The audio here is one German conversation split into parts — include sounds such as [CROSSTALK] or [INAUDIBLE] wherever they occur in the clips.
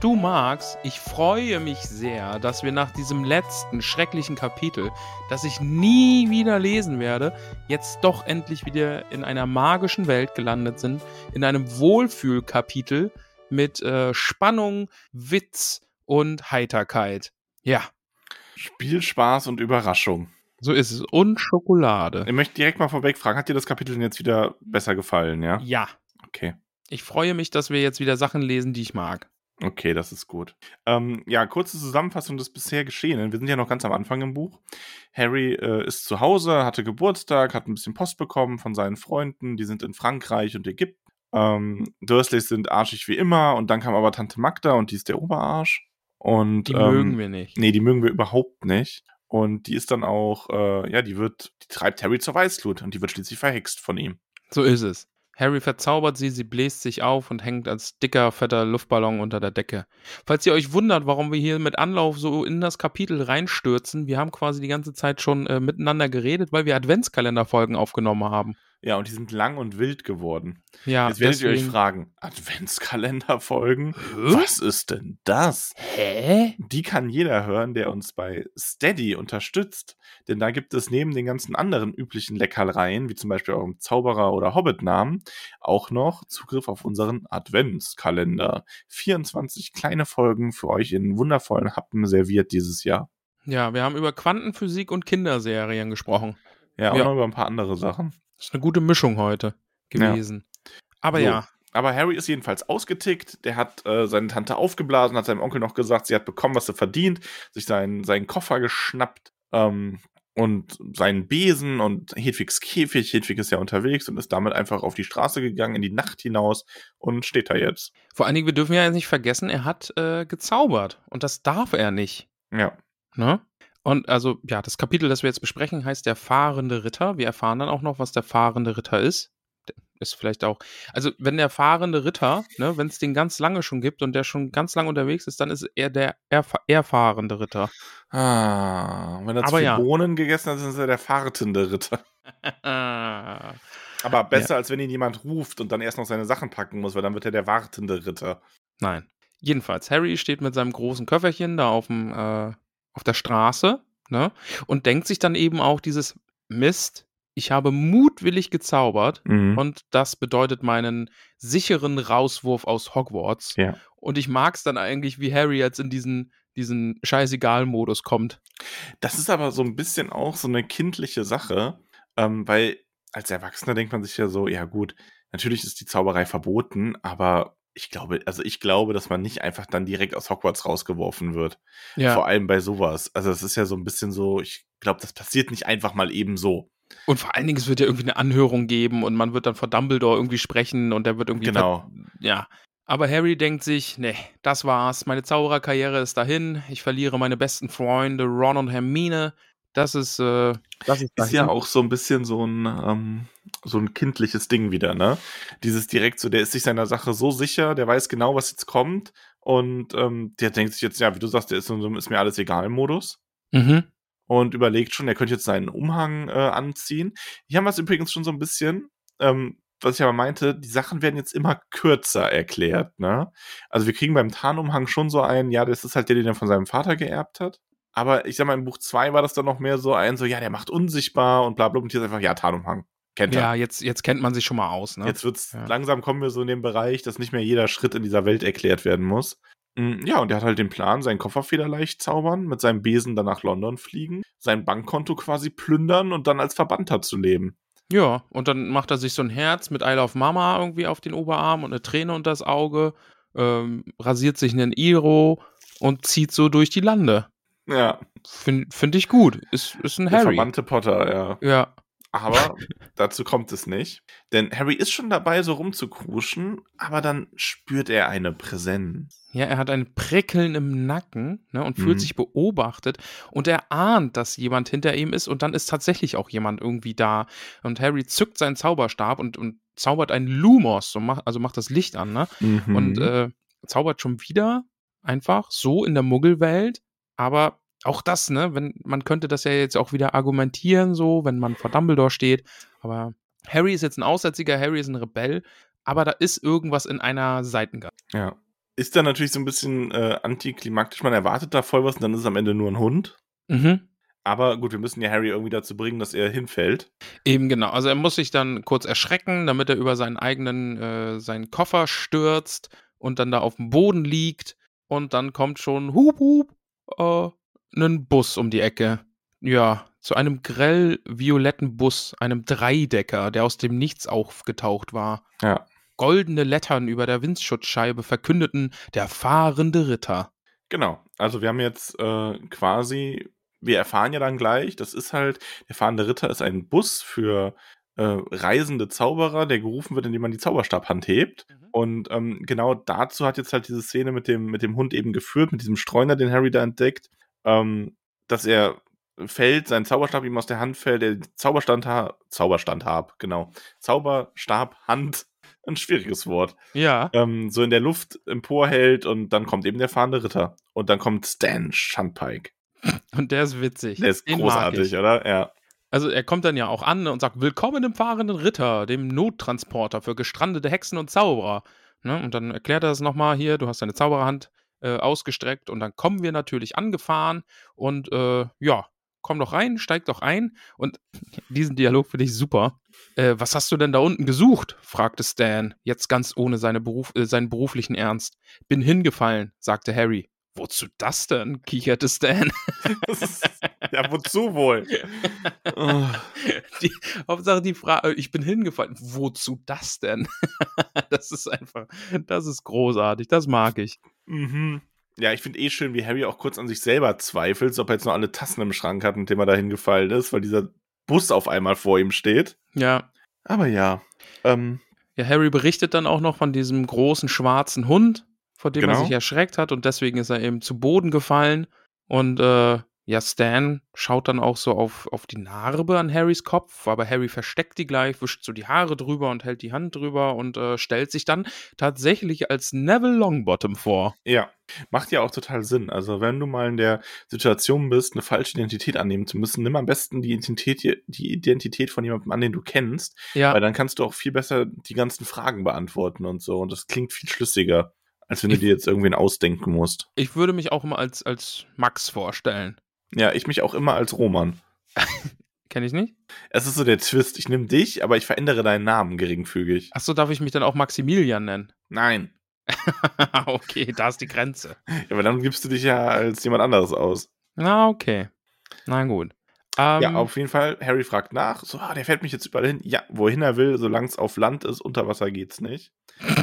Du Max, ich freue mich sehr, dass wir nach diesem letzten schrecklichen Kapitel, das ich nie wieder lesen werde, jetzt doch endlich wieder in einer magischen Welt gelandet sind, in einem Wohlfühlkapitel mit äh, Spannung, Witz und Heiterkeit. Ja, Spielspaß und Überraschung. so ist es. Und Schokolade. Ich möchte direkt mal vorweg fragen, hat dir das Kapitel denn jetzt wieder besser gefallen, ja? Ja, Okay. ich freue mich, dass wir jetzt wieder Sachen lesen, die ich mag. Okay, das ist gut. Ähm, ja, kurze Zusammenfassung des bisher Geschehenen. Wir sind ja noch ganz am Anfang im Buch. Harry äh, ist zu Hause, hatte Geburtstag, hat ein bisschen Post bekommen von seinen Freunden. Die sind in Frankreich und Ägypten. Ähm, Dursleys sind arschig wie immer. Und dann kam aber Tante Magda und die ist der Oberarsch. Und, Die ähm, mögen wir nicht. Nee, die mögen wir überhaupt nicht. Und die ist dann auch, äh, ja, die wird, die treibt Harry zur Weißglut und die wird schließlich verhext von ihm. So ist es. Harry verzaubert sie, sie bläst sich auf und hängt als dicker, fetter Luftballon unter der Decke. Falls ihr euch wundert, warum wir hier mit Anlauf so in das Kapitel reinstürzen, wir haben quasi die ganze Zeit schon äh, miteinander geredet, weil wir Adventskalenderfolgen aufgenommen haben. Ja, und die sind lang und wild geworden. Ja, Jetzt werdet ihr euch deswegen- fragen, Adventskalenderfolgen? Was ist denn das? Hä? Die kann jeder hören, der uns bei Steady unterstützt. Denn da gibt es neben den ganzen anderen üblichen Leckereien, wie zum Beispiel eurem Zauberer- oder Hobbit-Namen, auch noch Zugriff auf unseren Adventskalender. 24 kleine Folgen für euch in wundervollen Happen serviert dieses Jahr. Ja, wir haben über Quantenphysik und Kinderserien gesprochen. Ja, auch Ja. noch über ein paar andere Sachen. Das ist eine gute Mischung heute gewesen. Aber So. ja, Aber Harry ist jedenfalls ausgetickt. Der hat äh, seine Tante aufgeblasen, hat seinem Onkel noch gesagt, sie hat bekommen, was sie verdient, sich seinen, seinen Koffer geschnappt ähm, und seinen Besen und Hedwigs Käfig. Hedwig ist ja unterwegs und ist damit einfach auf die Straße gegangen, in die Nacht hinaus und steht da jetzt. vor allen Dingen, wir dürfen ja jetzt nicht vergessen, er hat äh, gezaubert. Und das darf er nicht. Ja. Ne? Und also, ja, das Kapitel, das wir jetzt besprechen, heißt der fahrende Ritter. Wir erfahren dann auch noch, was der fahrende Ritter ist. Ist vielleicht auch, also wenn der fahrende Ritter, ne, wenn es den ganz lange schon gibt und der schon ganz lange unterwegs ist, dann ist er der erf erfahrende Ritter. Ah, wenn er zu Aber viel ja. Bohnen gegessen hat, ist er der fahrtende Ritter. [LAUGHS] Aber besser, als wenn ihn jemand ruft und dann erst noch seine Sachen packen muss, weil dann wird er der wartende Ritter. Nein. Jedenfalls, Harry steht mit seinem großen Köfferchen da auf, dem, äh, auf der Straße ne, und denkt sich dann eben auch dieses Mist, ich habe mutwillig gezaubert Mhm. und das bedeutet meinen sicheren Rauswurf aus Hogwarts. Ja. Und ich mag es dann eigentlich, wie Harry jetzt in diesen, diesen Scheißegal-Modus kommt. Das ist aber so ein bisschen auch so eine kindliche Sache, ähm, weil als Erwachsener denkt man sich ja so, ja gut, natürlich ist die Zauberei verboten, aber ich glaube, also ich glaube, dass man nicht einfach dann direkt aus Hogwarts rausgeworfen wird. Vor allem bei sowas. Also es ist ja so ein bisschen so, ich glaube, das passiert nicht einfach mal eben so. Und vor allen Dingen, es wird ja irgendwie eine Anhörung geben und man wird dann vor Dumbledore irgendwie sprechen und der wird irgendwie. Genau. Ja. Aber Harry denkt sich, nee, das war's. Meine Zaubererkarriere ist dahin. Ich verliere meine besten Freunde Ron und Hermine. Das ist, äh, das ist, Ist ja auch so ein bisschen so ein, ähm, so ein kindliches Ding wieder, ne? Dieses direkt so, der ist sich seiner Sache so sicher, der weiß genau, was jetzt kommt und ähm, der denkt sich jetzt, ja, wie du sagst, der ist so, so ist mir alles egal Modus. Mhm. und überlegt schon, er könnte jetzt seinen Umhang äh, anziehen. Hier haben wir es übrigens schon so ein bisschen, ähm, was ich aber meinte, die Sachen werden jetzt immer kürzer erklärt, ne? Also wir kriegen beim Tarnumhang schon so einen, ja, das ist halt der, den er von seinem Vater geerbt hat. Aber ich sag mal, im Buch 2 war das dann noch mehr so ein, so, ja, der macht unsichtbar und bla bla. Und hier ist einfach, ja, Tarnumhang. Kennt er. Ja, jetzt, jetzt kennt man sich schon mal aus, ne? Jetzt wird's, Ja. langsam kommen wir so in den Bereich, dass nicht mehr jeder Schritt in dieser Welt erklärt werden muss. Mm, Ja, und er hat halt den Plan, seinen Koffer federleicht zaubern, mit seinem Besen dann nach London fliegen, sein Bankkonto quasi plündern und dann als Verbannter zu leben. Ja, und dann macht er sich so ein Herz mit I Love Mama irgendwie auf den Oberarm und eine Träne unter das Auge, ähm, rasiert sich einen Iro und zieht so durch die Lande. Ja, Finde find ich gut. Ist, ist ein der Harry. verbannte Potter, ja. Ja. Aber [LAUGHS] dazu kommt es nicht. Denn Harry ist schon dabei, so rumzukruschen, aber dann spürt er eine Präsenz. Ja, er hat ein Prickeln im Nacken ne, und fühlt Mhm. sich beobachtet und er ahnt, dass jemand hinter ihm ist und dann ist tatsächlich auch jemand irgendwie da. Und Harry zückt seinen Zauberstab und, und zaubert einen Lumos, macht, also macht das Licht an, ne? Mhm. Und äh, zaubert schon wieder einfach so in der Muggelwelt. Aber auch das, ne, wenn, man könnte das ja jetzt auch wieder argumentieren, so, wenn man vor Dumbledore steht. Aber Harry ist jetzt ein Aussätziger, Harry ist ein Rebell, aber da ist irgendwas in einer Seitengasse. ja. Ist dann natürlich so ein bisschen äh, antiklimaktisch. Man erwartet da voll was und dann ist es am Ende nur ein Hund. Mhm. Aber gut, wir müssen ja Harry irgendwie dazu bringen, dass er hinfällt. Eben genau. Also er muss sich dann kurz erschrecken, damit er über seinen eigenen, äh, seinen Koffer stürzt und dann da auf dem Boden liegt. Und dann kommt schon Hup Hup äh, ein Bus um die Ecke. Ja, zu einem grell violetten Bus, einem Dreidecker, der aus dem Nichts aufgetaucht war. Ja. Goldene Lettern über der Windschutzscheibe verkündeten der fahrende Ritter. Genau. Also wir haben jetzt äh, quasi, wir erfahren ja dann gleich, das ist halt, der fahrende Ritter ist ein Bus für äh, reisende Zauberer, der gerufen wird, indem man die Zauberstabhand hebt. Mhm. Und ähm, genau dazu hat jetzt halt diese Szene mit dem, mit dem Hund eben geführt, mit diesem Streuner, den Harry da entdeckt, ähm, dass er fällt, sein Zauberstab ihm aus der Hand fällt, der Zauberstand, Zauberstand hab, genau. Zauberstab, Hand, [LAUGHS] ein schwieriges Wort Ja. ähm, so in der Luft emporhält und dann kommt eben der fahrende Ritter. Und dann kommt Stan Shunpike. Und der ist witzig. Der ist Den großartig, oder? Ja. Also er kommt dann ja auch an und sagt, willkommen im fahrenden Ritter, dem Nottransporter für gestrandete Hexen und Zauberer. Ne? Und dann erklärt er es nochmal hier, du hast deine Zaubererhand äh, ausgestreckt und dann kommen wir natürlich angefahren und äh, ja, komm doch rein, steig doch ein. Und [LAUGHS] diesen Dialog finde ich super. Äh, was hast du denn da unten gesucht? fragte Stan, jetzt ganz ohne seine Beruf, äh, seinen beruflichen Ernst. Bin hingefallen, sagte Harry. Wozu das denn? kicherte Stan. Ist, ja, wozu wohl? Oh. [LAUGHS] Die, Hauptsache die Frage, ich bin hingefallen. Wozu das denn? [LAUGHS] das ist einfach, das ist großartig, das mag ich. Mhm. Ja, ich finde eh schön, wie Harry auch kurz an sich selber zweifelt, ob er jetzt noch alle Tassen im Schrank hat, mit dem er da hingefallen ist, weil dieser Bus auf einmal vor ihm steht. Ja. Aber ja. Ähm, Ja, Harry berichtet dann auch noch von diesem großen schwarzen Hund, vor dem er Genau. sich erschreckt hat und deswegen ist er eben zu Boden gefallen. Und äh, ja, Stan schaut dann auch so auf, auf die Narbe an Harrys Kopf, aber Harry versteckt die gleich, wischt so die Haare drüber und hält die Hand drüber und äh, stellt sich dann tatsächlich als Neville Longbottom vor. ja, macht ja auch total Sinn. Also, wenn du mal in der Situation bist, eine falsche Identität annehmen zu müssen, nimm am besten die Identität, die Identität von jemandem an, den du kennst, Ja, Weil dann kannst du auch viel besser die ganzen Fragen beantworten und so. Und das klingt viel schlüssiger, als wenn du Ich- dir jetzt irgendwen ausdenken musst. ich würde mich auch immer als, als Max vorstellen. Ja, ich mich auch immer als Roman. [LAUGHS] Kenne ich nicht? Es ist so der Twist. Ich nehme dich, aber ich verändere deinen Namen geringfügig. Achso, darf ich mich dann auch Maximilian nennen? Nein. [LAUGHS] okay, da ist die Grenze. Ja, aber dann gibst du dich ja als jemand anderes aus. Na, okay. Na gut. Ähm, ja, auf jeden Fall. Harry fragt nach. So, ah, der fährt mich jetzt überall hin. Ja, wohin er will, solange es auf Land ist, unter Wasser geht's nicht.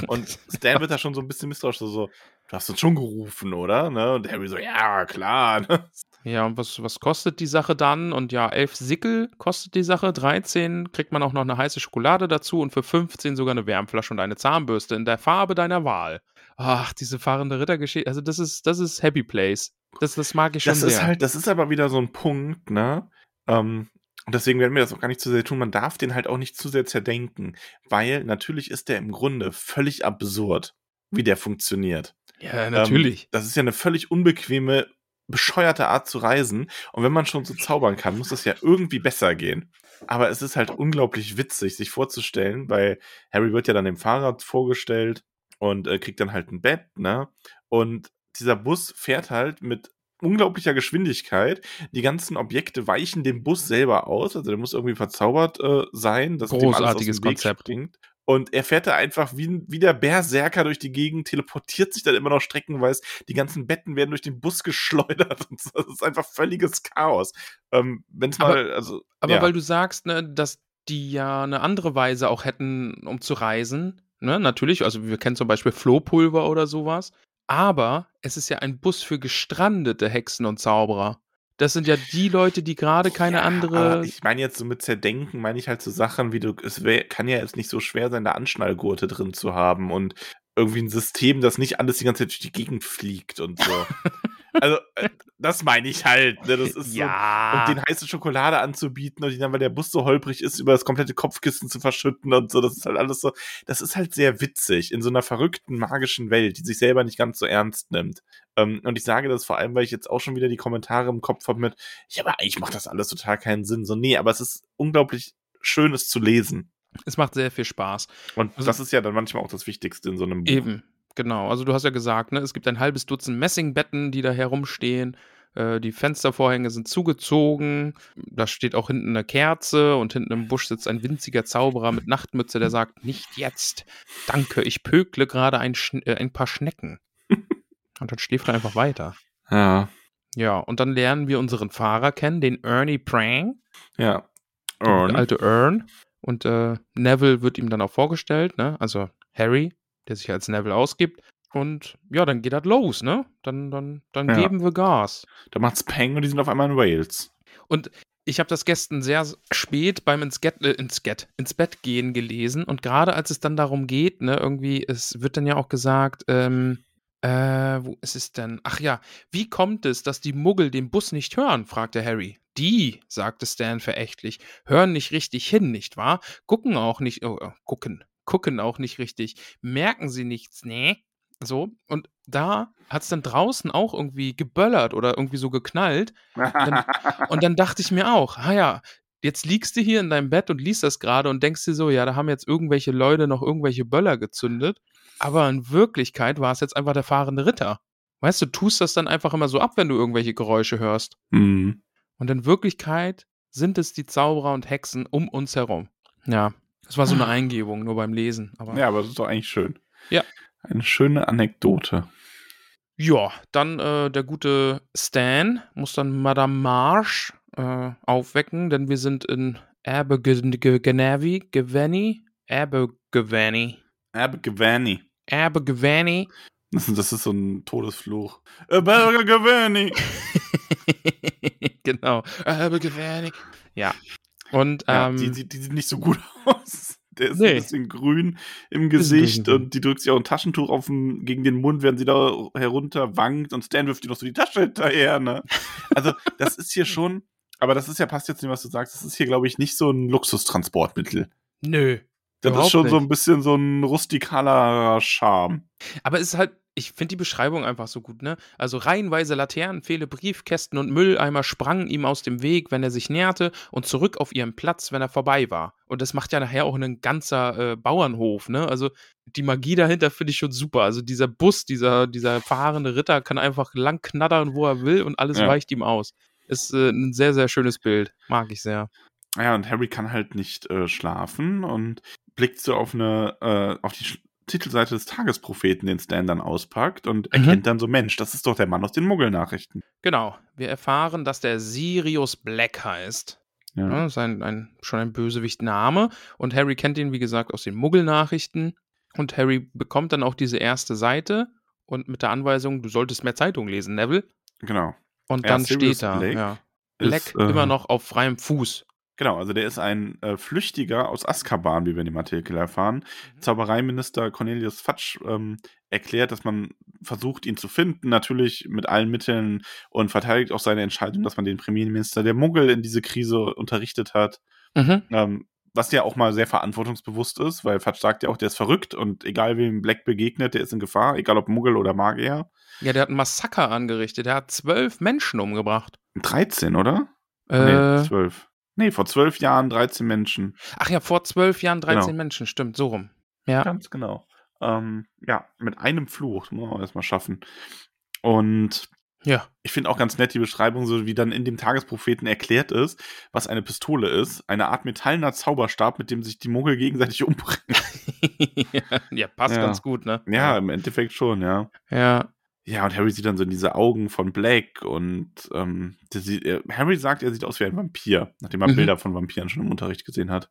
Und [LAUGHS] Stan wird da schon so ein bisschen misstrauisch. So, so, du hast uns schon gerufen, oder? Ne? Und Harry so, ja, klar. Ne? Ja, und was, was kostet die Sache dann? Und ja, 11 Sickel kostet die Sache, 13 kriegt man auch noch eine heiße Schokolade dazu und für 15 sogar eine Wärmflasche und eine Zahnbürste in der Farbe deiner Wahl. Ach, diese fahrende Rittergeschichte, also das ist, das ist Happy Place. Das, das mag ich schon Das sehr. ist halt, das ist aber wieder so ein Punkt, ne? Ähm, und deswegen werden wir das auch gar nicht zu sehr tun. Man darf den halt auch nicht zu sehr zerdenken, weil natürlich ist der im Grunde völlig absurd, wie der funktioniert. ja, natürlich. Ähm, das ist ja eine völlig unbequeme, bescheuerte Art zu reisen. Und wenn man schon so zaubern kann, muss das ja irgendwie besser gehen. Aber es ist halt unglaublich witzig, sich vorzustellen, weil Harry wird ja dann dem Fahrrad vorgestellt und äh, kriegt dann halt ein Bett, ne? Und dieser Bus fährt halt mit unglaublicher Geschwindigkeit. Die ganzen Objekte weichen dem Bus selber aus. Also der muss irgendwie verzaubert äh, sein, dass dem alles aus Großartiges dem Weg Konzept. springt. Und er fährt da einfach wie, wie der Berserker durch die Gegend, teleportiert sich dann immer noch streckenweise. Die ganzen Betten werden durch den Bus [LAUGHS] geschleudert. Und das ist einfach völliges Chaos. Ähm, Wenn es mal, also. Aber ja. weil du sagst, ne, dass die ja eine andere Weise auch hätten, um zu reisen. Ne, natürlich, also wir kennen zum Beispiel Flohpulver oder sowas. Aber es ist ja ein Bus für gestrandete Hexen und Zauberer. Das sind ja die Leute, die gerade keine Ja, andere. ich meine jetzt so mit Zerdenken, meine ich halt so Sachen wie du, es wär, kann ja jetzt nicht so schwer sein, da Anschnallgurte drin zu haben und irgendwie ein System, das nicht alles die ganze Zeit durch die Gegend fliegt und so. [LAUGHS] also, äh, das meine ich halt. Ne? Das ist so, ja. und den heiße Schokolade anzubieten und die dann, weil der Bus so holprig ist, über das komplette Kopfkissen zu verschütten und so. Das ist halt alles so, das ist halt sehr witzig in so einer verrückten, magischen Welt, die sich selber nicht ganz so ernst nimmt. Ähm, und ich sage das vor allem, weil ich jetzt auch schon wieder die Kommentare im Kopf habe mit, ja, aber eigentlich macht das alles total keinen Sinn. So, nee, aber es ist unglaublich schön, es zu lesen. es macht sehr viel Spaß. Und Also- das ist ja dann manchmal auch das Wichtigste in so einem Buch. Eben, genau. Also du hast ja gesagt, ne, es gibt ein halbes Dutzend Messingbetten, die da herumstehen. Äh, die Fenstervorhänge sind zugezogen. Da steht auch hinten eine Kerze und hinten im Busch sitzt ein winziger Zauberer mit Nachtmütze, der sagt, nicht jetzt. Danke, ich pökle gerade ein, äh, ein paar Schnecken. [LAUGHS] und dann schläft er einfach weiter. Ja, Ja, und dann lernen wir unseren Fahrer kennen, den Ernie Prang, ja. der Und, alte Ern. Und äh, Neville wird ihm dann auch vorgestellt, ne? Also Harry, der sich als Neville ausgibt. Und ja, dann geht das los, ne? Dann, dann, dann Ja. geben wir Gas. da macht's Peng und die sind auf einmal in Wales. Und ich habe das gestern sehr spät beim ins, Get, äh, ins, Get, ins Bett gehen gelesen. Und gerade als es dann darum geht, ne, irgendwie, es wird dann ja auch gesagt, ähm, äh, wo ist es denn? Ach ja, wie kommt es, dass die Muggel den Bus nicht hören? fragte Harry. Die, sagte Stan verächtlich, hören nicht richtig hin, nicht wahr? Gucken auch nicht, oh, äh, gucken, gucken auch nicht richtig. Merken sie nichts, ne? So, und da hat es dann draußen auch irgendwie geböllert oder irgendwie so geknallt. Und [LAUGHS] dann dachte ich mir auch, ah ja, jetzt liegst du hier in deinem Bett und liest das gerade und denkst dir so, ja, da haben jetzt irgendwelche Leute noch irgendwelche Böller gezündet. Aber in Wirklichkeit war es jetzt einfach der fahrende Ritter. Weißt du, tust das dann einfach immer so ab, wenn du irgendwelche Geräusche hörst. Hm. Und in Wirklichkeit sind es die Zauberer und Hexen um uns herum. Ja, das war so eine Eingebung, nur beim Lesen. Aber Ja, aber das ist doch eigentlich schön. Ja. Eine schöne Anekdote. Ja, dann äh, der gute Stan muss dann Madame Marsh äh, aufwecken, denn wir sind in Abergavenny, Gavenny, Abergavenny, Abergavenny. Abergavenny. Das ist, das ist so ein Todesfluch. Abergavenny. [LAUGHS] genau, Abergavenny. Ja. Und Ja, ähm, die, die, die sieht nicht so gut [LAUGHS] aus. Der ist Nee. ein bisschen grün im Gesicht und die drückt sich auch ein Taschentuch auf den, gegen den Mund, während sie da herunter wankt und Stan wirft ihr noch so die Tasche hinterher, ne? Also, das ist hier schon, aber das ist ja, passt jetzt nicht, was du sagst, das ist hier, glaube ich, nicht so ein Luxustransportmittel. nö. Das ist schon so nicht. ein bisschen so ein rustikaler Charme. Aber es ist halt, ich finde die Beschreibung einfach so gut, ne? Also reihenweise Laternen, Pfähle, Briefkästen und Mülleimer sprangen ihm aus dem Weg, wenn er sich näherte und zurück auf ihren Platz, wenn er vorbei war. Und das macht ja nachher auch ein ganzer äh, Bauernhof, ne? Also die Magie dahinter finde ich schon super. Also dieser Bus, dieser, dieser fahrende Ritter kann einfach lang knattern, wo er will und alles Ja. weicht ihm aus. Ist äh, ein sehr, sehr schönes Bild. Mag ich sehr. Ja, und Harry kann halt nicht äh, schlafen und blickt so auf eine, äh, auf die Titelseite des Tagespropheten, den Stan dann auspackt und Mhm. erkennt dann so, Mensch, das ist doch der Mann aus den Muggelnachrichten. Genau. Wir erfahren, dass der Sirius Black heißt. Ja. Ja, ist ein, ein, schon ein Bösewicht-Name. Und Harry kennt ihn, wie gesagt, aus den Muggel-Nachrichten. Und Harry bekommt dann auch diese erste Seite und mit der Anweisung, du solltest mehr Zeitung lesen, Neville. Genau. Und Ja, dann Sirius steht da, Black ja, Black Ist, äh, immer noch auf freiem Fuß. Genau, also der ist ein äh, Flüchtiger aus Azkaban, wie wir in dem Artikel erfahren. Mhm. Zaubereiminister Cornelius Fatsch ähm, erklärt, dass man versucht, ihn zu finden, natürlich mit allen Mitteln und verteidigt auch seine Entscheidung, dass man den Premierminister der Muggel in diese Krise unterrichtet hat. Mhm. Ähm, was ja auch mal sehr verantwortungsbewusst ist, weil Fatsch sagt ja auch, der ist verrückt und egal wem Black begegnet, der ist in Gefahr, egal ob Muggel oder Magier. Ja, der hat ein Massaker angerichtet. Der hat zwölf Menschen umgebracht. 13, oder? Äh, Nee, 12. Nee, vor zwölf Jahren 13 Menschen. ach ja, vor zwölf Jahren 13 Genau. Menschen, stimmt, so rum. Ja. Ganz genau. Ähm, ja, mit einem Fluch, muss man erstmal schaffen. Und Ja. Ich finde auch ganz nett die Beschreibung, so wie dann in dem Tagespropheten erklärt ist, was eine Pistole ist. Eine Art metallener Zauberstab, mit dem sich die Muggel gegenseitig umbringen. [LAUGHS] ja, passt Ja. ganz gut, ne? Ja, im Endeffekt schon, ja. Ja. Ja, und Harry sieht dann so in diese Augen von Black und ähm, der sieht, er, Harry sagt, er sieht aus wie ein Vampir, nachdem er Mhm. Bilder von Vampiren schon im Unterricht gesehen hat.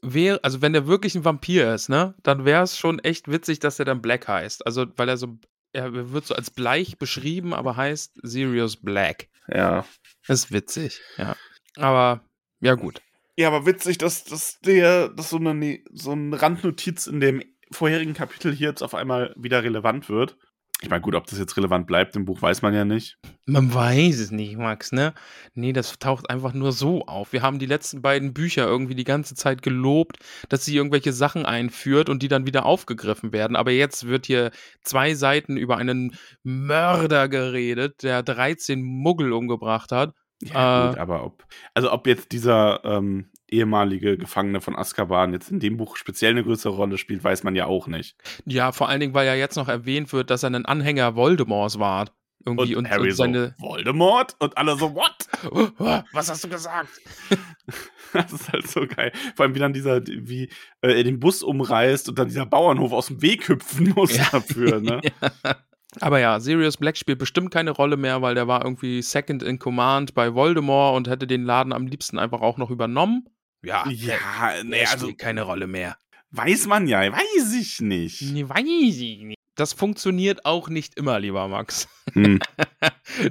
Wär, also wenn der wirklich ein Vampir ist, ne, dann wäre es schon echt witzig, dass er dann Black heißt. Also, weil er so, er wird so als bleich beschrieben, aber heißt Sirius Black. Ja. Das ist witzig, ja. Aber, ja gut. Ja, aber witzig, dass, dass der, dass so eine, so eine Randnotiz in dem vorherigen Kapitel hier jetzt auf einmal wieder relevant wird. Ich meine, gut, ob das jetzt relevant bleibt im Buch, weiß man ja nicht. Man weiß es nicht, Max, ne? Nee, das taucht einfach nur so auf. Wir haben die letzten beiden Bücher irgendwie die ganze Zeit gelobt, dass sie irgendwelche Sachen einführt und die dann wieder aufgegriffen werden. Aber jetzt wird hier zwei Seiten über einen Mörder geredet, der 13 Muggel umgebracht hat. Ja, Äh. gut, aber ob, also ob jetzt dieser ähm, ehemalige Gefangene von Azkaban jetzt in dem Buch speziell eine größere Rolle spielt, weiß man ja auch nicht. Ja, vor allen Dingen, weil ja jetzt noch erwähnt wird, dass er ein Anhänger Voldemorts war. Irgendwie und, Harry und seine. so, Voldemort? Und alle so, what? [GASPS] Was hast du gesagt? [LAUGHS] Das ist halt so geil. Vor allem, wie dann dieser, wie äh, er den Bus umreißt und dann dieser Bauernhof aus dem Weg hüpfen muss [LAUGHS] Ja. dafür, ne? [LAUGHS] Aber ja, Sirius Black spielt bestimmt keine Rolle mehr, weil der war irgendwie Second in Command bei Voldemort und hätte den Laden am liebsten einfach auch noch übernommen. Ja, Ja, der, nee, der also spielt keine Rolle mehr. weiß man ja, weiß ich nicht. Nee, weiß ich nicht. Das funktioniert auch nicht immer, lieber Max. Hm. [LAUGHS]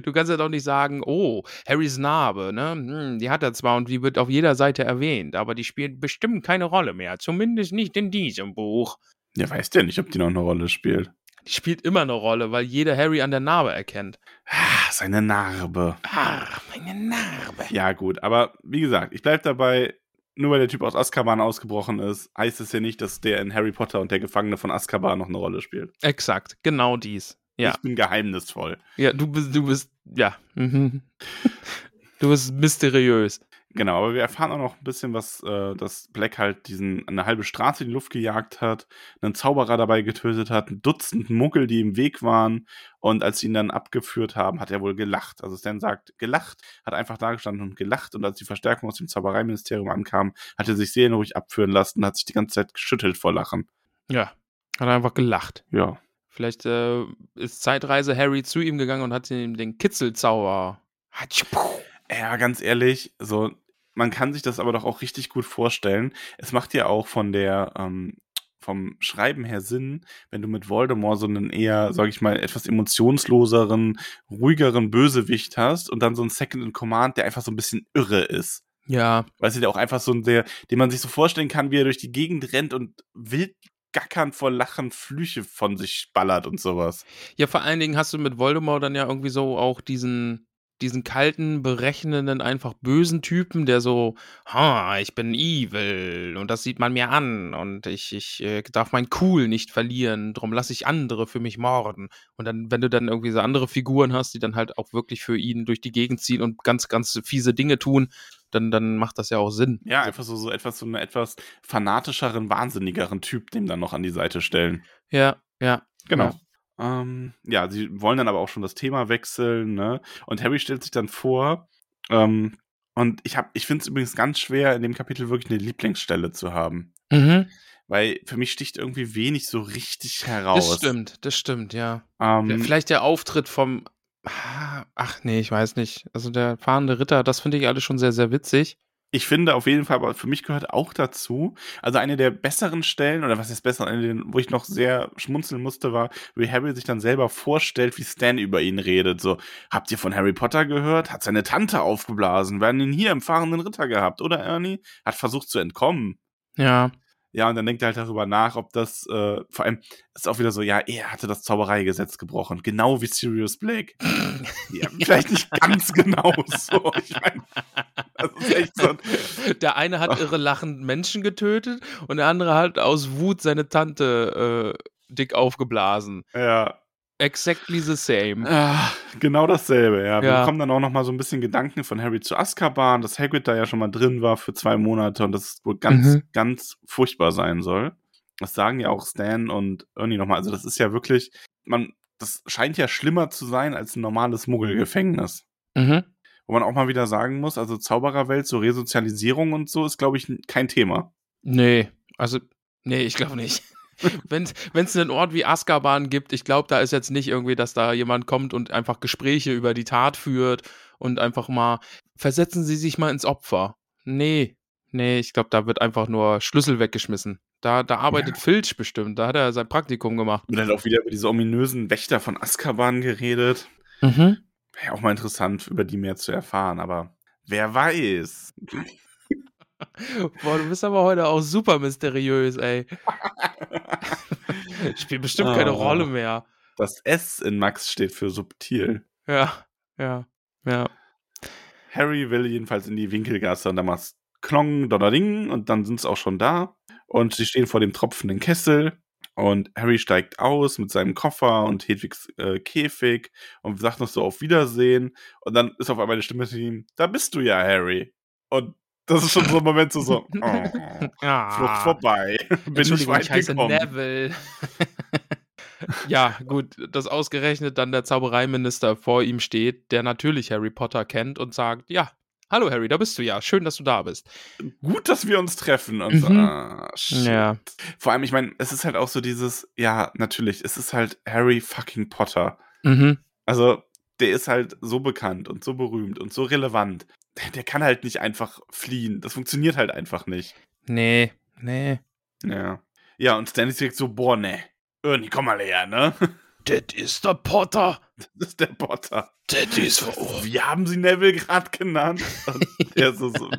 Du kannst ja doch nicht sagen, oh, Harrys Narbe, ne? Hm, die hat er zwar und die wird auf jeder Seite erwähnt, aber die spielt bestimmt keine Rolle mehr. Zumindest nicht in diesem Buch. Ja, weiß der nicht, ob die noch eine Rolle spielt. Die spielt immer eine Rolle, weil jeder Harry an der Narbe erkennt. Ah, seine Narbe. Ah, meine Narbe. Ja, gut, aber wie gesagt, ich bleib dabei, nur weil der Typ aus Azkaban ausgebrochen ist, heißt es ja nicht, dass der in Harry Potter und der Gefangene von Azkaban noch eine Rolle spielt. Exakt, genau dies. Ja, Ich bin geheimnisvoll. ja, du bist, du bist, ja, mhm. [LAUGHS] du bist mysteriös. Genau, aber wir erfahren auch noch ein bisschen, was, äh, dass Black halt diesen eine halbe Straße in die Luft gejagt hat, einen Zauberer dabei getötet hat, ein Dutzend Muggel, die im Weg waren. Und als sie ihn dann abgeführt haben, hat er wohl gelacht. Also Stan sagt, gelacht, hat einfach dagestanden und gelacht. Und als die Verstärkung aus dem Zaubereiministerium ankam, hat er sich seelenruhig abführen lassen, hat sich die ganze Zeit geschüttelt vor Lachen. Ja, hat einfach gelacht. Ja. Vielleicht äh, ist Zeitreise Harry zu ihm gegangen und hat ihm den Kitzelzauber. Hatschpuh. Ja, ganz ehrlich, so, man kann sich das aber doch auch richtig gut vorstellen. Es macht ja auch von der, ähm, vom Schreiben her Sinn, wenn du mit Voldemort so einen eher, sag ich mal, etwas emotionsloseren, ruhigeren Bösewicht hast und dann so einen Second in Command, der einfach so ein bisschen irre ist. Ja, Weißt du, der auch einfach so ein, der, den man sich so vorstellen kann, wie er durch die Gegend rennt und wild gackernd vor Lachen Flüche von sich ballert und sowas. Ja, vor allen Dingen hast du mit Voldemort dann ja irgendwie so auch diesen, diesen kalten, berechnenden, einfach bösen Typen, der so, ha, ich bin evil und das sieht man mir an und ich, ich äh, darf mein Cool nicht verlieren, drum lasse ich andere für mich morden. Und dann, wenn du dann irgendwie so andere Figuren hast, die dann halt auch wirklich für ihn durch die Gegend ziehen und ganz, ganz fiese Dinge tun, dann, dann macht das ja auch Sinn. Ja, einfach so, so etwas, so einen etwas fanatischeren, wahnsinnigeren Typ dem dann noch an die Seite stellen. Ja, ja. Genau. Ja. Ähm, ja, sie wollen dann aber auch schon das Thema wechseln, ne? Und Harry stellt sich dann vor, ähm, und ich hab, ich finde es übrigens ganz schwer, in dem Kapitel wirklich eine Lieblingsstelle zu haben. Mhm. Weil für mich sticht irgendwie wenig so richtig heraus. Das stimmt, das stimmt, ja. Ähm, Vielleicht der Auftritt vom. Ah, Ach nee, ich weiß nicht. Also der fahrende Ritter, das finde ich alles schon sehr, sehr witzig. Ich finde auf jeden Fall, aber für mich gehört auch dazu, also eine der besseren Stellen, oder was ist besser, eine, wo ich noch sehr schmunzeln musste, war, wie Harry sich dann selber vorstellt, wie Stan über ihn redet. So, habt ihr von Harry Potter gehört? Hat seine Tante aufgeblasen. Wir haben ihn hier im fahrenden Ritter gehabt, oder Ernie? Hat versucht zu entkommen. Ja. Ja, und dann denkt er halt darüber nach, ob das, äh, vor allem, ist auch wieder so, ja, er hatte das Zaubereigesetz gebrochen, genau wie Sirius Black. [LAUGHS] ja, vielleicht nicht ganz genau so. Ich meine, so ein, [LAUGHS] Der eine hat irre lachend Menschen getötet und der andere hat aus Wut seine Tante äh, dick aufgeblasen. ja, Exactly the same. Ah, genau dasselbe, ja. Wir Ja. bekommen dann auch noch mal so ein bisschen Gedanken von Harry zu Azkaban, dass Hagrid da ja schon mal drin war für zwei Monate und das es wohl ganz, Mhm. ganz furchtbar sein soll. Das sagen ja auch Stan und Ernie noch mal. Also das ist ja wirklich, man das scheint ja schlimmer zu sein als ein normales Muggelgefängnis. Mhm. Wo man auch mal wieder sagen muss, also Zaubererwelt, so Resozialisierung und so ist, glaube ich, kein Thema. Nee, also, nee, ich glaube nicht. [LAUGHS] Wenn es einen Ort wie Azkaban gibt, ich glaube, da ist jetzt nicht irgendwie, dass da jemand kommt und einfach Gespräche über die Tat führt und einfach mal, versetzen Sie sich mal ins Opfer. Nee, nee, ich glaube, da wird einfach nur Schlüssel weggeschmissen. Da, da arbeitet ja. Filch bestimmt, da hat er sein Praktikum gemacht. Und dann auch wieder über diese ominösen Wächter von Azkaban geredet. Mhm. Wäre auch mal interessant, über die mehr zu erfahren, aber wer weiß. Boah, du bist aber heute auch super mysteriös, ey. [LAUGHS] Spielt bestimmt keine oh, Rolle mehr. Das S in Max steht für subtil. Ja, ja, ja. Harry will jedenfalls in die Winkelgasse und da macht's Klong, Donnerding und dann sind sie auch schon da. Und sie stehen vor dem tropfenden Kessel und Harry steigt aus mit seinem Koffer und Hedwigs äh, Käfig und sagt noch so auf Wiedersehen. Und dann ist auf einmal eine Stimme zu ihm, da bist du ja, Harry. Und das ist schon so ein Moment so, so [LAUGHS] oh, ah. Flucht vorbei. [LAUGHS] Bin ich weit ich heiße gekommen. Neville. [LAUGHS] ja, gut, dass ausgerechnet dann der Zaubereiminister vor ihm steht, der natürlich Harry Potter kennt und sagt, ja, hallo Harry, da bist du ja, schön, dass du da bist. Gut, dass wir uns treffen. Und mhm. so, ah, ja. Vor allem, ich meine, es ist halt auch so dieses, ja, natürlich, es ist halt Harry fucking Potter. Mhm. Also, der ist halt so bekannt und so berühmt und so relevant der kann halt nicht einfach fliehen. Das funktioniert halt einfach nicht. Nee, nee. Ja. Ja, und Stanley ist direkt so, boah, ne. Ernie, komm mal her, ne? [LAUGHS] Das ist der Potter. Das ist der Potter. Das ist. Oh. Wie haben sie Neville gerade genannt? Und der so, so,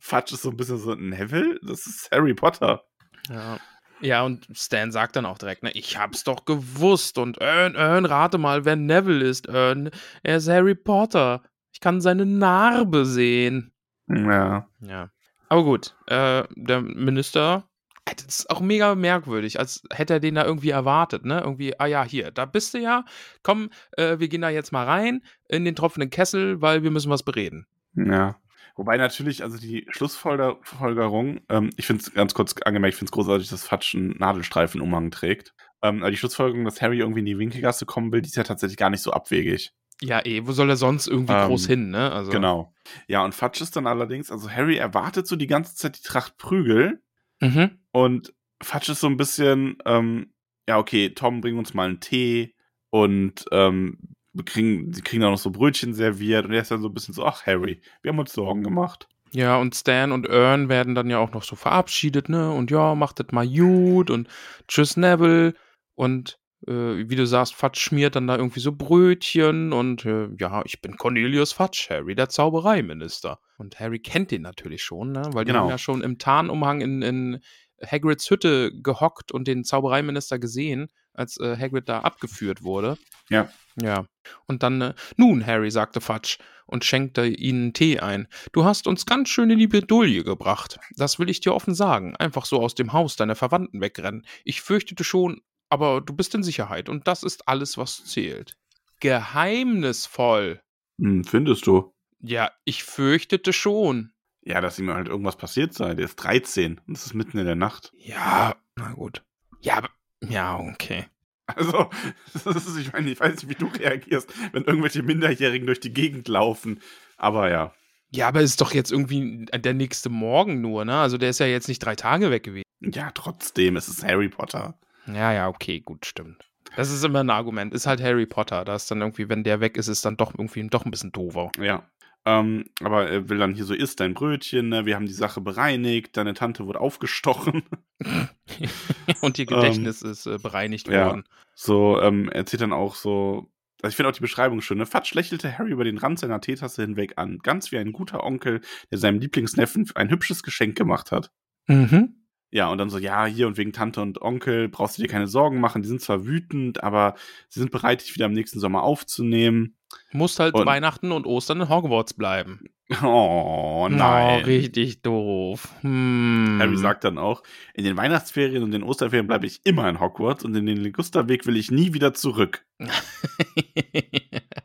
Fatsch ist so ein bisschen so, Neville? Das ist Harry Potter. Ja. Ja, und Stan sagt dann auch direkt, ne, ich hab's doch gewusst. Und Ern, Ern, rate mal, wer Neville ist. Ern, er ist Harry Potter. Ich kann seine Narbe sehen. Ja. Ja. Aber gut, äh, der Minister, das ist auch mega merkwürdig, als hätte er den da irgendwie erwartet, ne? Irgendwie, ah ja, hier, da bist du ja. Komm, äh, wir gehen da jetzt mal rein in den tropfenden Kessel, weil wir müssen was bereden. Ja. Wobei natürlich, also die Schlussfolgerung, ähm, ich finde es ganz kurz angemerkt, ich finde es großartig, dass Fatsch einen Nadelstreifenumhang trägt. Ähm, aber die Schlussfolgerung, dass Harry irgendwie in die Winkelgasse kommen will, die ist ja tatsächlich gar nicht so abwegig. Ja, eh, wo soll er sonst irgendwie ähm, groß hin, ne? Also. Genau. Ja, und Fatsch ist dann allerdings, also Harry erwartet so die ganze Zeit die Tracht Prügel. Mhm. Und Fatsch ist so ein bisschen, ähm, ja, okay, Tom, bring uns mal einen Tee und ähm, wir kriegen, sie kriegen auch noch so Brötchen serviert und er ist dann so ein bisschen so, ach Harry, wir haben uns Sorgen gemacht. Ja, und Stan und Ern werden dann ja auch noch so verabschiedet, ne? Und ja, macht das mal gut und tschüss Neville. Und äh, wie du sagst, Fatsch schmiert dann da irgendwie so Brötchen und äh, ja, ich bin Cornelius Fatsch, Harry, der Zaubereiminister. Und Harry kennt den natürlich schon, ne? weil genau. die haben ja schon im Tarnumhang in, in Hagrids Hütte gehockt und den Zaubereiminister gesehen, als äh, Hagrid da abgeführt wurde. Ja. Ja. Und dann, äh, nun, Harry, sagte Fatsch und schenkte ihnen Tee ein. Du hast uns ganz schön in die Bredouille gebracht. Das will ich dir offen sagen. Einfach so aus dem Haus deiner Verwandten wegrennen. Ich fürchtete schon, aber du bist in Sicherheit und das ist alles, was zählt. Geheimnisvoll. Hm, findest du? Ja, ich fürchtete schon. Ja, dass ihm halt irgendwas passiert sei. Der ist 13 und es ist mitten in der Nacht. Ja, na gut. Ja, aber, ja, okay. Also, [LAUGHS] ist, ich meine, ich weiß nicht, wie du reagierst, wenn irgendwelche Minderjährigen durch die Gegend laufen. Aber ja. Ja, aber es ist doch jetzt irgendwie der nächste Morgen nur, ne? Also der ist ja jetzt nicht drei Tage weg gewesen. Ja, trotzdem, es ist Harry Potter. Ja, ja, okay, gut, stimmt. Das ist immer ein Argument. Ist halt Harry Potter. Da ist dann irgendwie, wenn der weg ist, ist dann doch irgendwie doch ein bisschen doofer. Ja. Ähm, aber er will dann hier so, isst dein Brötchen, ne? wir haben die Sache bereinigt, deine Tante wurde aufgestochen. [LAUGHS] Und ihr Gedächtnis ähm, ist äh, bereinigt worden. Ja. So, ähm, erzählt dann auch so, also ich finde auch die Beschreibung schön. Ne? Fatsch lächelte Harry über den Rand seiner Teetasse hinweg an, ganz wie ein guter Onkel, der seinem Lieblingsneffen ein hübsches Geschenk gemacht hat. Mhm. Ja, und dann so, ja, hier und wegen Tante und Onkel brauchst du dir keine Sorgen machen. Die sind zwar wütend, aber sie sind bereit, dich wieder im nächsten Sommer aufzunehmen. Musst halt und Weihnachten und Ostern in Hogwarts bleiben. Oh, nein. Oh, richtig doof. Hm. Harry sagt dann auch, in den Weihnachtsferien und den Osterferien bleibe ich immer in Hogwarts und in den Ligusterweg will ich nie wieder zurück. [LAUGHS]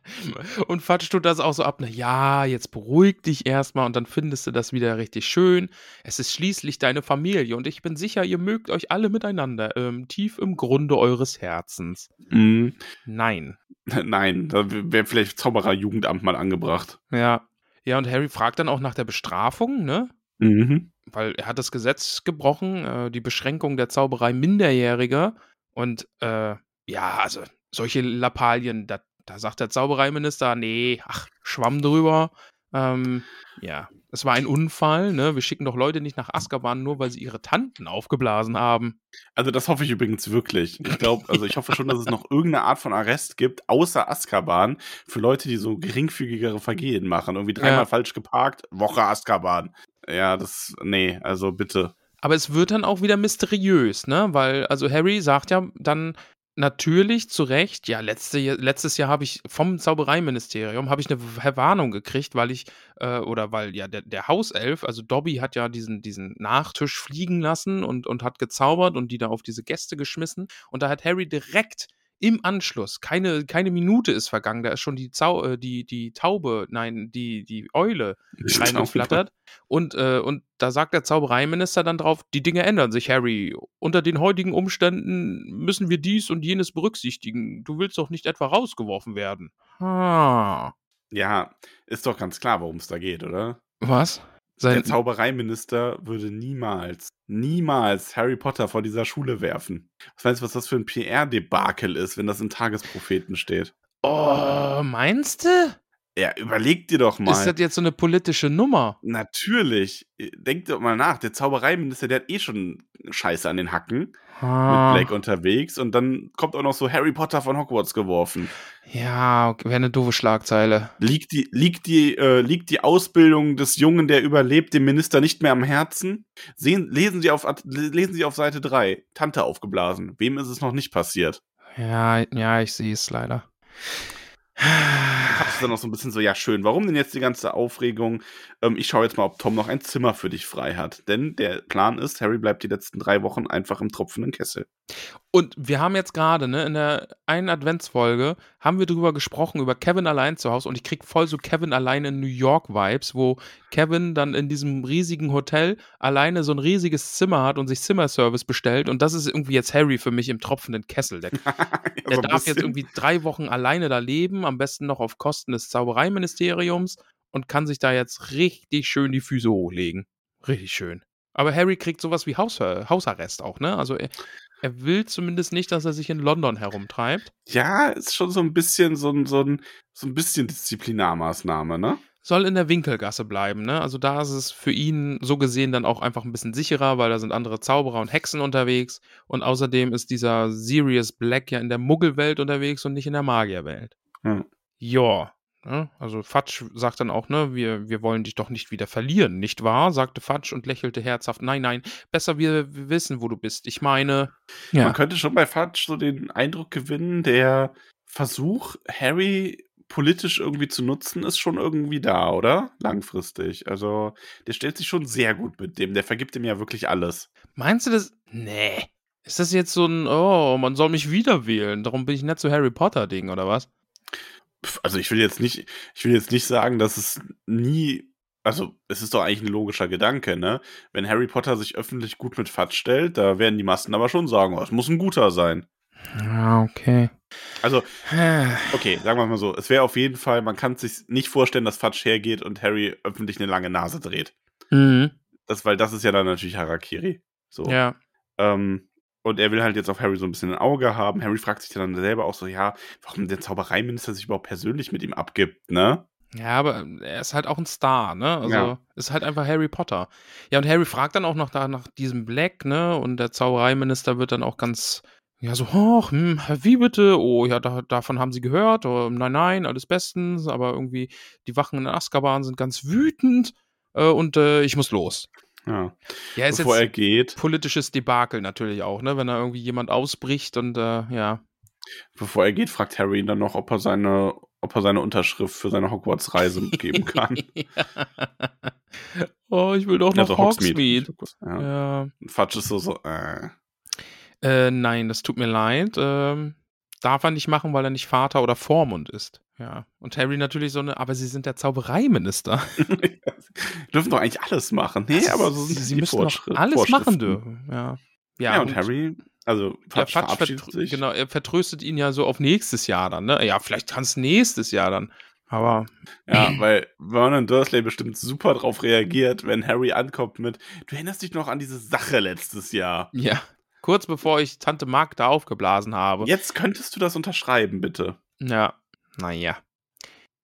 [LAUGHS] Und Fatsch tut das auch so ab, na ja, jetzt beruhig dich erstmal und dann findest du das wieder richtig schön. Es ist schließlich deine Familie und ich bin sicher, ihr mögt euch alle miteinander, ähm, tief im Grunde eures Herzens. Mm, Nein. [LAUGHS] nein, da wäre vielleicht Zauberer-Jugendamt mal angebracht. Ja. Ja, und Harry fragt dann auch nach der Bestrafung, ne? Mhm. Weil er hat das Gesetz gebrochen, äh, die Beschränkung der Zauberei Minderjähriger. Und äh, ja, also solche Lappalien, da, da sagt der Zaubereiminister, nee, ach, Schwamm drüber. Ähm, ja, es war ein Unfall, ne? Wir schicken doch Leute nicht nach Azkaban, nur weil sie ihre Tanten aufgeblasen haben. Also das hoffe ich übrigens wirklich. Ich glaube, [LAUGHS] also ich hoffe schon, dass es noch irgendeine Art von Arrest gibt, außer Azkaban, für Leute, die so geringfügigere Vergehen machen. Irgendwie dreimal Ja. falsch geparkt, Woche Azkaban. Ja, das, nee, also bitte. Aber es wird dann auch wieder mysteriös, ne? Weil, also Harry sagt ja dann natürlich zu Recht, ja, letzte, letztes Jahr habe ich vom Zaubereiministerium habe ich eine W- Warnung gekriegt, weil ich, äh, oder weil ja der, der Hauself, also Dobby hat ja diesen, diesen Nachtisch fliegen lassen und, und hat gezaubert und die da auf diese Gäste geschmissen. Und da hat Harry direkt im Anschluss, keine, keine Minute ist vergangen, da ist schon die, Zau äh, die, die Taube, nein, die, die Eule reingeflattert. Und, äh, und da sagt der Zaubereiminister dann drauf, die Dinge ändern sich, Harry. Unter den heutigen Umständen müssen wir dies und jenes berücksichtigen. Du willst doch nicht etwa rausgeworfen werden. Ah. Ja, ist doch ganz klar, worum es da geht, oder? Was? Sein, Der Zaubereiminister würde niemals, niemals Harry Potter vor dieser Schule werfen. Was meinst du, was das für ein PR-Debakel ist, wenn das im Tagespropheten steht? oh, meinst du? Ja, überleg dir doch Ist mal. das jetzt so eine politische Nummer? Natürlich. Denk doch mal nach. Der Zaubereiminister, der hat eh schon Scheiße an den Hacken Ah. mit Blake unterwegs und dann kommt auch noch so Harry Potter von Hogwarts geworfen. Ja, okay, wäre eine doofe Schlagzeile. Liegt die, liegt, die, äh, liegt die Ausbildung des Jungen, der überlebt, dem Minister nicht mehr am Herzen? Sehen, lesen, Sie auf, lesen Sie auf Seite 3. Tante aufgeblasen. Wem ist es noch nicht passiert? Ja, ja, ich sehe es leider. Hab's dann noch so ein bisschen so, ja schön, warum denn jetzt die ganze Aufregung? Ähm, ich schaue jetzt mal, ob Tom noch ein Zimmer für dich frei hat. Denn der Plan ist, Harry bleibt die letzten drei Wochen einfach im tropfenden Kessel. Und wir haben jetzt gerade, ne, in der einen Adventsfolge haben wir drüber gesprochen, über Kevin allein zu Hause und ich krieg voll so Kevin allein in New York Vibes, wo Kevin dann in diesem riesigen Hotel alleine so ein riesiges Zimmer hat und sich Zimmerservice bestellt und das ist irgendwie jetzt Harry für mich im tropfenden Kessel. Der, [LAUGHS] der darf jetzt irgendwie drei Wochen alleine da leben, am besten noch auf Kosten des Zaubereiministeriums und kann sich da jetzt richtig schön die Füße hochlegen. Richtig schön. Aber Harry kriegt sowas wie Haus, Hausarrest auch, ne? Also er, will zumindest nicht, dass er sich in London herumtreibt. Ja, ist schon so ein bisschen so ein, so ein, so ein bisschen Disziplinarmaßnahme, ne? Soll in der Winkelgasse bleiben, ne? Also da ist es für ihn so gesehen dann auch einfach ein bisschen sicherer, weil da sind andere Zauberer und Hexen unterwegs. Und außerdem ist dieser Sirius Black ja in der Muggelwelt unterwegs und nicht in der Magierwelt. Ja. Ja. Ne? Also Fatsch sagt dann auch, ne, wir, wir wollen dich doch nicht wieder verlieren, nicht wahr? sagte Fatsch und lächelte herzhaft. Nein, nein, besser wir, wir wissen, wo du bist. Ich meine. Ja. Man könnte schon bei Fudge so den Eindruck gewinnen, der Versuch, Harry politisch irgendwie zu nutzen, ist schon irgendwie da, oder? Langfristig. Also, der stellt sich schon sehr gut mit dem. Der vergibt ihm ja wirklich alles. Meinst du das? Nee. Ist das jetzt so ein, oh, man soll mich wieder wählen, darum bin ich nicht so Harry Potter-Ding, oder was? Also, ich will jetzt nicht, ich will jetzt nicht sagen, dass es nie. Also, es ist doch eigentlich ein logischer Gedanke, ne? Wenn Harry Potter sich öffentlich gut mit Fudge stellt, da werden die Massen aber schon sagen, oh, es muss ein guter sein. Ja, okay. Also, [SIGHS] Okay, sagen wir mal so. Es wäre auf jeden Fall, man kann sich nicht vorstellen, dass Fudge hergeht und Harry öffentlich eine lange Nase dreht. Mhm. Das, weil das ist ja dann natürlich Harakiri. So. Ja. Ähm, und er will halt jetzt auf Harry so ein bisschen ein Auge haben. Harry fragt sich dann selber auch so, ja, warum der Zaubereiminister sich überhaupt persönlich mit ihm abgibt, ne? Ja, aber er ist halt auch ein Star, ne? Also Ja. ist halt einfach Harry Potter. Ja, und Harry fragt dann auch noch da nach diesem Black, ne? Und der Zaubereiminister wird dann auch ganz, ja, so, hoch, hm, wie bitte? Oh, ja, da, davon haben sie gehört. Oh, nein, nein, alles bestens. Aber irgendwie, die Wachen in Azkaban sind ganz wütend. Äh, und äh, ich muss los. Ja. Ja, ist Bevor er jetzt geht, politisches Debakel natürlich auch, ne? Wenn da irgendwie jemand ausbricht und äh, ja. bevor er geht, fragt Harry ihn dann noch, ob er seine, ob er seine Unterschrift für seine Hogwarts-Reise geben kann. [LAUGHS] oh, ich will doch noch Also Hogsmeade. Ja. Ja. Und Fudge ist so, so, äh. Äh, nein, das tut mir leid. Ähm, Darf er nicht machen, weil er nicht Vater oder Vormund ist. Ja. Und Harry natürlich so eine, aber sie sind der Zaubereiminister. [LAUGHS] [LAUGHS] dürfen doch eigentlich alles machen. Nee, aber so sind sie, sie müssen doch alles machen dürfen. Ja. Ja, und, Harry, also Ja, verabschiedet sich. genau, er vertröstet ihn ja so auf nächstes Jahr dann, ne? Ja, vielleicht kann es nächstes Jahr dann. Aber Ja, weil Vernon Dursley bestimmt super drauf reagiert, wenn Harry ankommt mit, du erinnerst dich noch an diese Sache letztes Jahr. ja, kurz bevor ich Tante Magda aufgeblasen habe. Jetzt könntest du das unterschreiben, bitte. Ja, naja.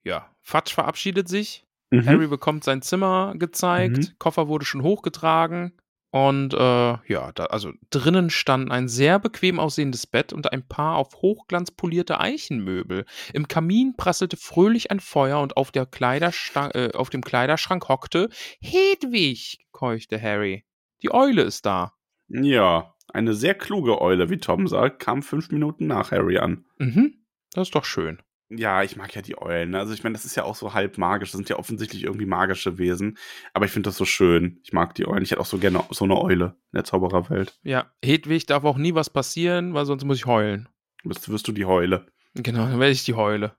Ja, Fatsch verabschiedet sich. Mhm. Harry bekommt sein Zimmer gezeigt. Mhm. Koffer wurde schon hochgetragen. Und äh, ja, da, also drinnen stand ein sehr bequem aussehendes Bett und ein paar auf Hochglanz polierte Eichenmöbel. Im Kamin prasselte fröhlich ein Feuer und auf, äh, auf dem Kleiderschrank hockte Hedwig, keuchte Harry. Die Eule ist da. Ja, eine sehr kluge Eule, wie Tom sagt, kam fünf Minuten nach Harry an. Mhm, das ist doch schön. Ja, ich mag ja die Eulen. ne? Also ich meine, das ist ja auch so halb magisch. Das sind ja offensichtlich irgendwie magische Wesen. Aber ich finde das so schön. Ich mag die Eulen. Ich hätte auch so gerne so eine Eule in der Zaubererwelt. Ja, Hedwig darf auch nie was passieren, weil sonst muss ich heulen. Jetzt wirst du die Heule. Genau, dann werde ich die Heule.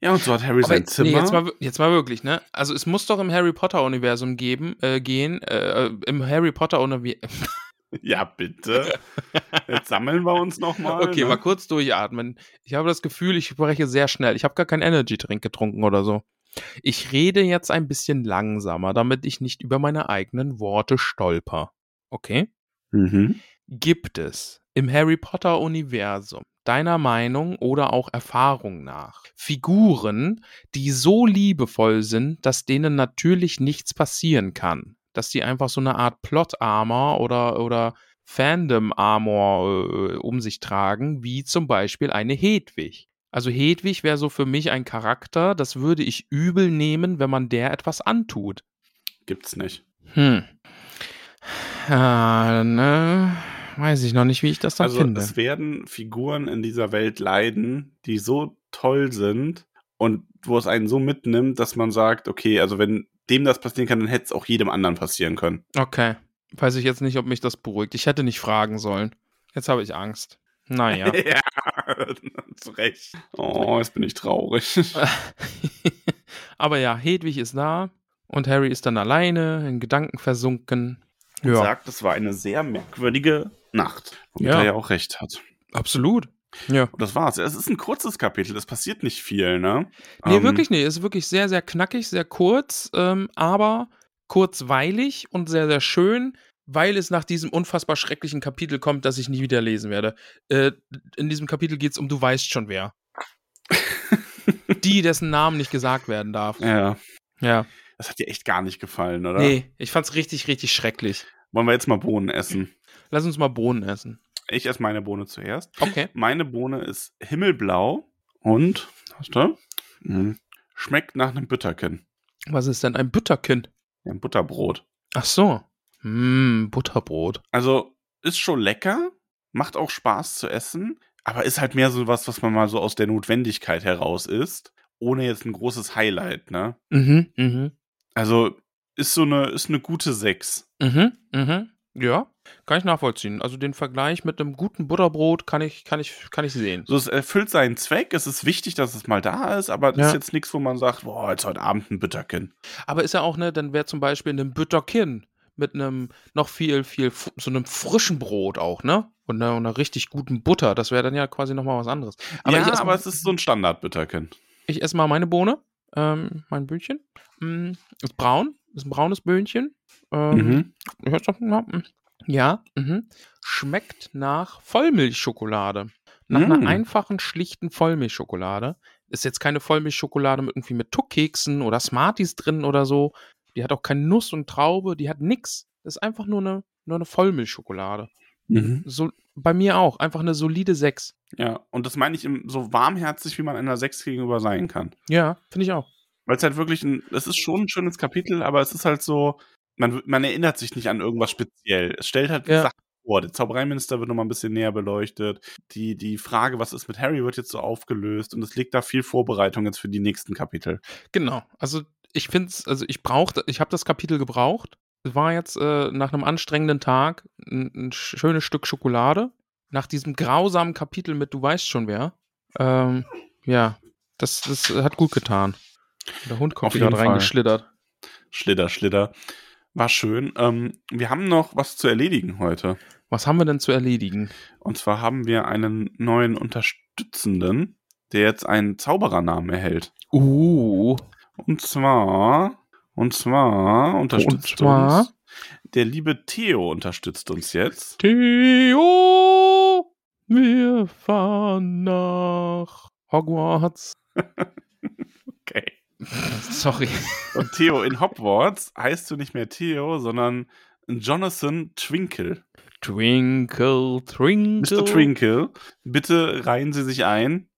Ja, und so hat Harry Aber sein Zimmer. Nee, jetzt, mal, jetzt mal wirklich, ne? Also es muss doch im Harry Potter-Universum geben, äh, gehen, äh, im Harry Potter-Universum. [LAUGHS] Ja, bitte. Jetzt sammeln wir uns nochmal. Okay, ne? mal kurz durchatmen. Ich habe das Gefühl, ich spreche sehr schnell. Ich habe gar keinen Energy-Drink getrunken oder so. Ich rede jetzt ein bisschen langsamer, damit ich nicht über meine eigenen Worte stolper. Okay? Mhm. Gibt es im Harry Potter-Universum deiner Meinung oder auch Erfahrung nach Figuren, die so liebevoll sind, dass denen natürlich nichts passieren kann? Dass die einfach so eine Art Plot-Armor oder, oder Fandom-Armor äh, um sich tragen, wie zum Beispiel eine Hedwig. Also Hedwig wäre so für mich ein Charakter, das würde ich übel nehmen, wenn man der etwas antut. Gibt's nicht. Hm. Ah, ne, weiß ich noch nicht, wie ich das dann Also finde. es werden Figuren in dieser Welt leiden, die so toll sind und wo es einen so mitnimmt, dass man sagt, okay, also wenn dem das passieren kann, dann hätte es auch jedem anderen passieren können. Okay. Weiß ich jetzt nicht, ob mich das beruhigt. Ich hätte nicht fragen sollen. Jetzt habe ich Angst. Naja. [LAUGHS] ja, [LAUGHS] zu Recht. Oh, jetzt bin ich traurig. [LAUGHS] Aber ja, Hedwig ist da und Harry ist dann alleine, in Gedanken versunken. Und Ja, sagt, es war eine sehr merkwürdige Nacht. Womit Ja. er ja auch recht hat. absolut. Ja. Und das war's. Es ist ein kurzes Kapitel, es passiert nicht viel, ne? Nee, Ähm, wirklich nicht. Es ist wirklich sehr, sehr knackig, sehr kurz, ähm, aber kurzweilig und sehr, sehr schön, weil es nach diesem unfassbar schrecklichen Kapitel kommt, das ich nie wieder lesen werde. Äh, in diesem Kapitel geht es um Du weißt schon wer. [LAUGHS] Die, dessen Namen nicht gesagt werden darf. Ja, Ja. das hat dir echt gar nicht gefallen, oder? Nee, ich fand's richtig, richtig schrecklich. Wollen wir jetzt mal Bohnen essen? Lass uns mal Bohnen essen. Ich esse meine Bohne zuerst. Okay. Meine Bohne ist himmelblau und, hast du? Mhm. Schmeckt nach einem Bütterken. Was ist denn ein Butterkind? Ja, ein Butterbrot. Ach so. Hm, Butterbrot. Also, ist schon lecker, macht auch Spaß zu essen, aber ist halt mehr so was, was man mal so aus der Notwendigkeit heraus isst, ohne jetzt ein großes Highlight, ne? Mhm, mhm. Also, ist so eine, ist eine gute 6. Mhm, mhm. Ja, kann ich nachvollziehen. Also den Vergleich mit einem guten Butterbrot kann ich, kann ich, kann ich sehen. So, es erfüllt seinen Zweck, es ist wichtig, dass es mal da ist, aber es Ja. ist jetzt nichts, wo man sagt, boah, jetzt heute Abend ein Bütterken. Aber ist ja auch, ne, dann wäre zum Beispiel ein Bütterkin mit einem noch viel, viel, so einem frischen Brot auch, ne? Und einer, einer richtig guten Butter. Das wäre dann ja quasi nochmal was anderes. Aber ja, aber mal, es ist so ein Standard-Bütterken. ich esse mal meine Bohne, ähm, mein Böhnchen. Mm, ist braun, ist ein braunes Böhnchen. Ähm, Mhm. Ja, mm. ja mhm. schmeckt nach Vollmilchschokolade. Nach Mm. einer einfachen, schlichten Vollmilchschokolade. Ist jetzt keine Vollmilchschokolade mit irgendwie mit Tuckkeksen oder Smarties drin oder so. Die hat auch keine Nuss und Traube, die hat nix. Das ist einfach nur eine, nur eine Vollmilchschokolade. Mhm. So, bei mir auch. Einfach eine solide 6. Ja, und das meine ich so warmherzig, wie man einer 6 gegenüber sein kann. Ja, finde ich auch. Weil es halt wirklich ein, es ist schon ein schönes Kapitel, aber es ist halt so, man, man erinnert sich nicht an irgendwas speziell. Es stellt halt Ja. Sachen vor. Der Zaubereiminister wird nochmal ein bisschen näher beleuchtet. Die, die Frage, was ist mit Harry, wird jetzt so aufgelöst und es liegt da viel Vorbereitung jetzt für die nächsten Kapitel. Genau. Also ich finde es, also ich brauchte, ich habe das Kapitel gebraucht. Es war jetzt äh, nach einem anstrengenden Tag ein, ein schönes Stück Schokolade. nach diesem grausamen Kapitel mit Du weißt schon wer, ähm, ja, das, das hat gut getan. Der Hund kommt Auf wieder reingeschlittert. Schlitter, Schlitter. War schön. Ähm, wir haben noch was zu erledigen heute. Was haben wir denn zu erledigen? Und zwar haben wir einen neuen Unterstützenden, der jetzt einen Zauberernamen erhält. Uh, Und zwar, und zwar unterstützt zwar? uns der liebe Theo unterstützt uns jetzt. Theo, wir fahren nach Hogwarts. [LAUGHS] Okay. [LAUGHS] Sorry. Und Theo in Hogwarts heißt du nicht mehr Theo, sondern Jonathan Twinkle. Twinkle, twinkle. Mr. Twinkle, bitte reihen Sie sich ein.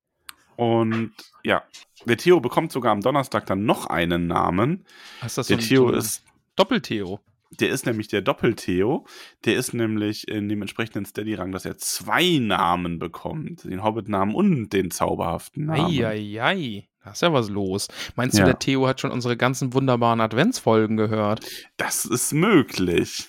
Und ja, der Theo bekommt sogar am Donnerstag dann noch einen Namen. Ist das Der ein- Theo so ein ist, Doppel-Theo. Der ist nämlich der Doppel-Theo. Der ist nämlich in dem entsprechenden Steady-Rang, dass er zwei Namen bekommt. Den Hobbit-Namen und den zauberhaften Namen. Eieiei. Da ist ja was los. Meinst Ja. du, der Theo hat schon unsere ganzen wunderbaren Adventsfolgen gehört? Das ist möglich.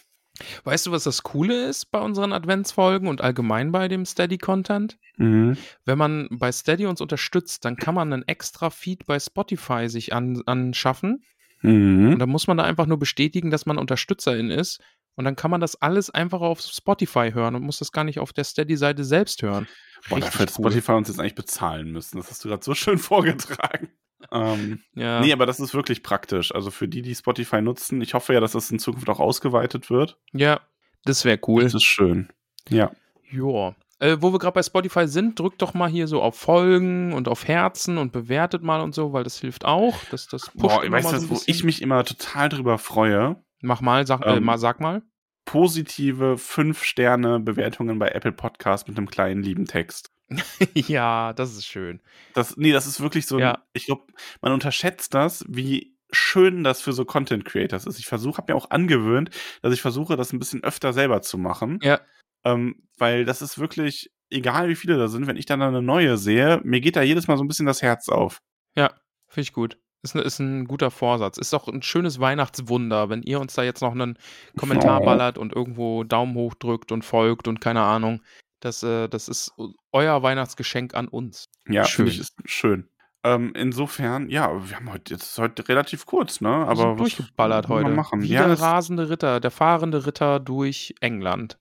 Weißt du, was das Coole ist bei unseren Adventsfolgen und allgemein bei dem Steady-Content? Mhm. Wenn man bei Steady uns unterstützt, dann kann man einen extra Feed bei Spotify sich an, anschaffen. Mhm. Und dann muss man da einfach nur bestätigen, dass man Unterstützerin ist. Und dann kann man das alles einfach auf Spotify hören und muss das gar nicht auf der Steady-Seite selbst hören. Boah, Richtig dafür hätte cool. Spotify uns jetzt eigentlich bezahlen müssen. Das hast du gerade so schön [LAUGHS] vorgetragen. Ähm, Ja. Nee, aber das ist wirklich praktisch. Also für die, die Spotify nutzen, ich hoffe ja, dass das in Zukunft auch ausgeweitet wird. ja, das wäre cool. Das ist schön. Ja. Joa. Äh, wo wir gerade bei Spotify sind, drückt doch mal hier so auf Folgen und auf Herzen und bewertet mal und so, weil das hilft auch. Das, das pusht Boah, weißt du, so wo ich mich immer total drüber freue? Mach mal, sag, äh, Ähm, mal, sag mal. Positive 5-Sterne-Bewertungen bei Apple Podcast mit einem kleinen lieben Text. [LAUGHS] ja, das ist schön. Das, nee, das ist wirklich so. ein- Ja. Ich glaube, man unterschätzt das, wie schön das für so Content Creators ist. Ich versuche, habe mir auch angewöhnt, dass ich versuche, das ein bisschen öfter selber zu machen. Ja. Ähm, weil das ist wirklich, egal wie viele da sind, wenn ich dann eine neue sehe, mir geht da jedes Mal so ein bisschen das Herz auf. Ja, finde ich gut. Ist, ne, ist ein guter Vorsatz. Ist auch ein schönes Weihnachtswunder, wenn ihr uns da jetzt noch einen Kommentar ballert und irgendwo Daumen hoch drückt und folgt und keine Ahnung. Das, äh, das ist euer Weihnachtsgeschenk an uns. Ja, Schön. finde ich schön. Ähm, insofern, ja, wir haben heute jetzt ist heute relativ kurz, ne? Wir Aber sind was durchgeballert heute. Machen? Wie Ja, der rasende Ritter, der fahrende Ritter durch England.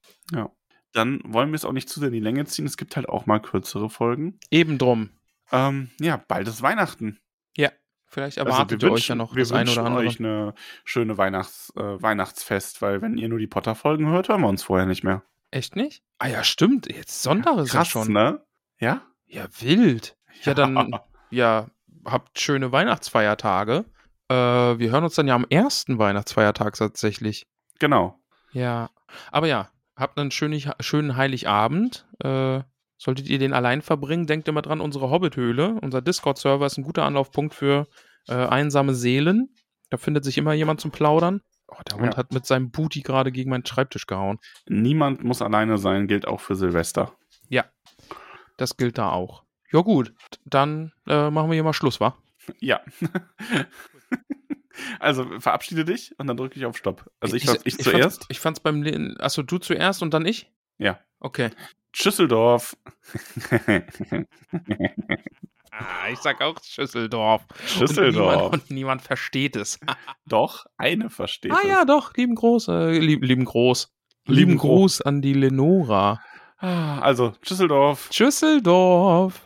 Dann wollen wir es auch nicht zu sehr in die Länge ziehen. Es gibt halt auch mal kürzere Folgen. Eben drum. Ähm, ja, bald ist Weihnachten. Vielleicht Also erwartet wir ihr euch ja wünschen- noch wir das eine oder wünschen andere. euch eine schöne Weihnachts, äh, Weihnachtsfest, weil wenn ihr nur die Potter-Folgen hört, hören wir uns vorher nicht mehr. Echt nicht? Ah ja, stimmt. Jetzt Sonntag ist ja Krass, schon. ne? Ja? Ja, wild. Ja, dann, ja, habt schöne Weihnachtsfeiertage. Äh, wir hören uns dann ja am ersten Weihnachtsfeiertag tatsächlich. Genau. Ja. Aber ja, habt einen schönen, schönen Heiligabend. Äh, solltet ihr den allein verbringen, denkt immer dran, unsere Hobbit-Höhle, unser Discord-Server ist ein guter Anlaufpunkt für äh, einsame Seelen. Da findet sich immer jemand zum Plaudern. Oh, der Hund Ja. hat mit seinem Booty gerade gegen meinen Schreibtisch gehauen. Niemand muss alleine sein, gilt auch für Silvester. Das gilt da auch. Ja, gut. Dann äh, machen wir hier mal Schluss, wa? Ja. [LAUGHS] also verabschiede dich und dann drücke ich auf Stopp. Also ich, ich, ich, fand's- zuerst. Ich fand's beim. Le- Achso, du zuerst und dann ich? Ja. Okay. Schüsseldorf. [LAUGHS] Ah, ich sag auch Schüsseldorf. Schüsseldorf. Und niemand, und niemand versteht es. [LAUGHS] Doch, eine versteht ah es. ja, doch, lieben Groß, äh, lieb, lieben Groß. Lieben Lieben Gruß an die Lenora. Ah, Also, Schüsseldorf. Schüsseldorf.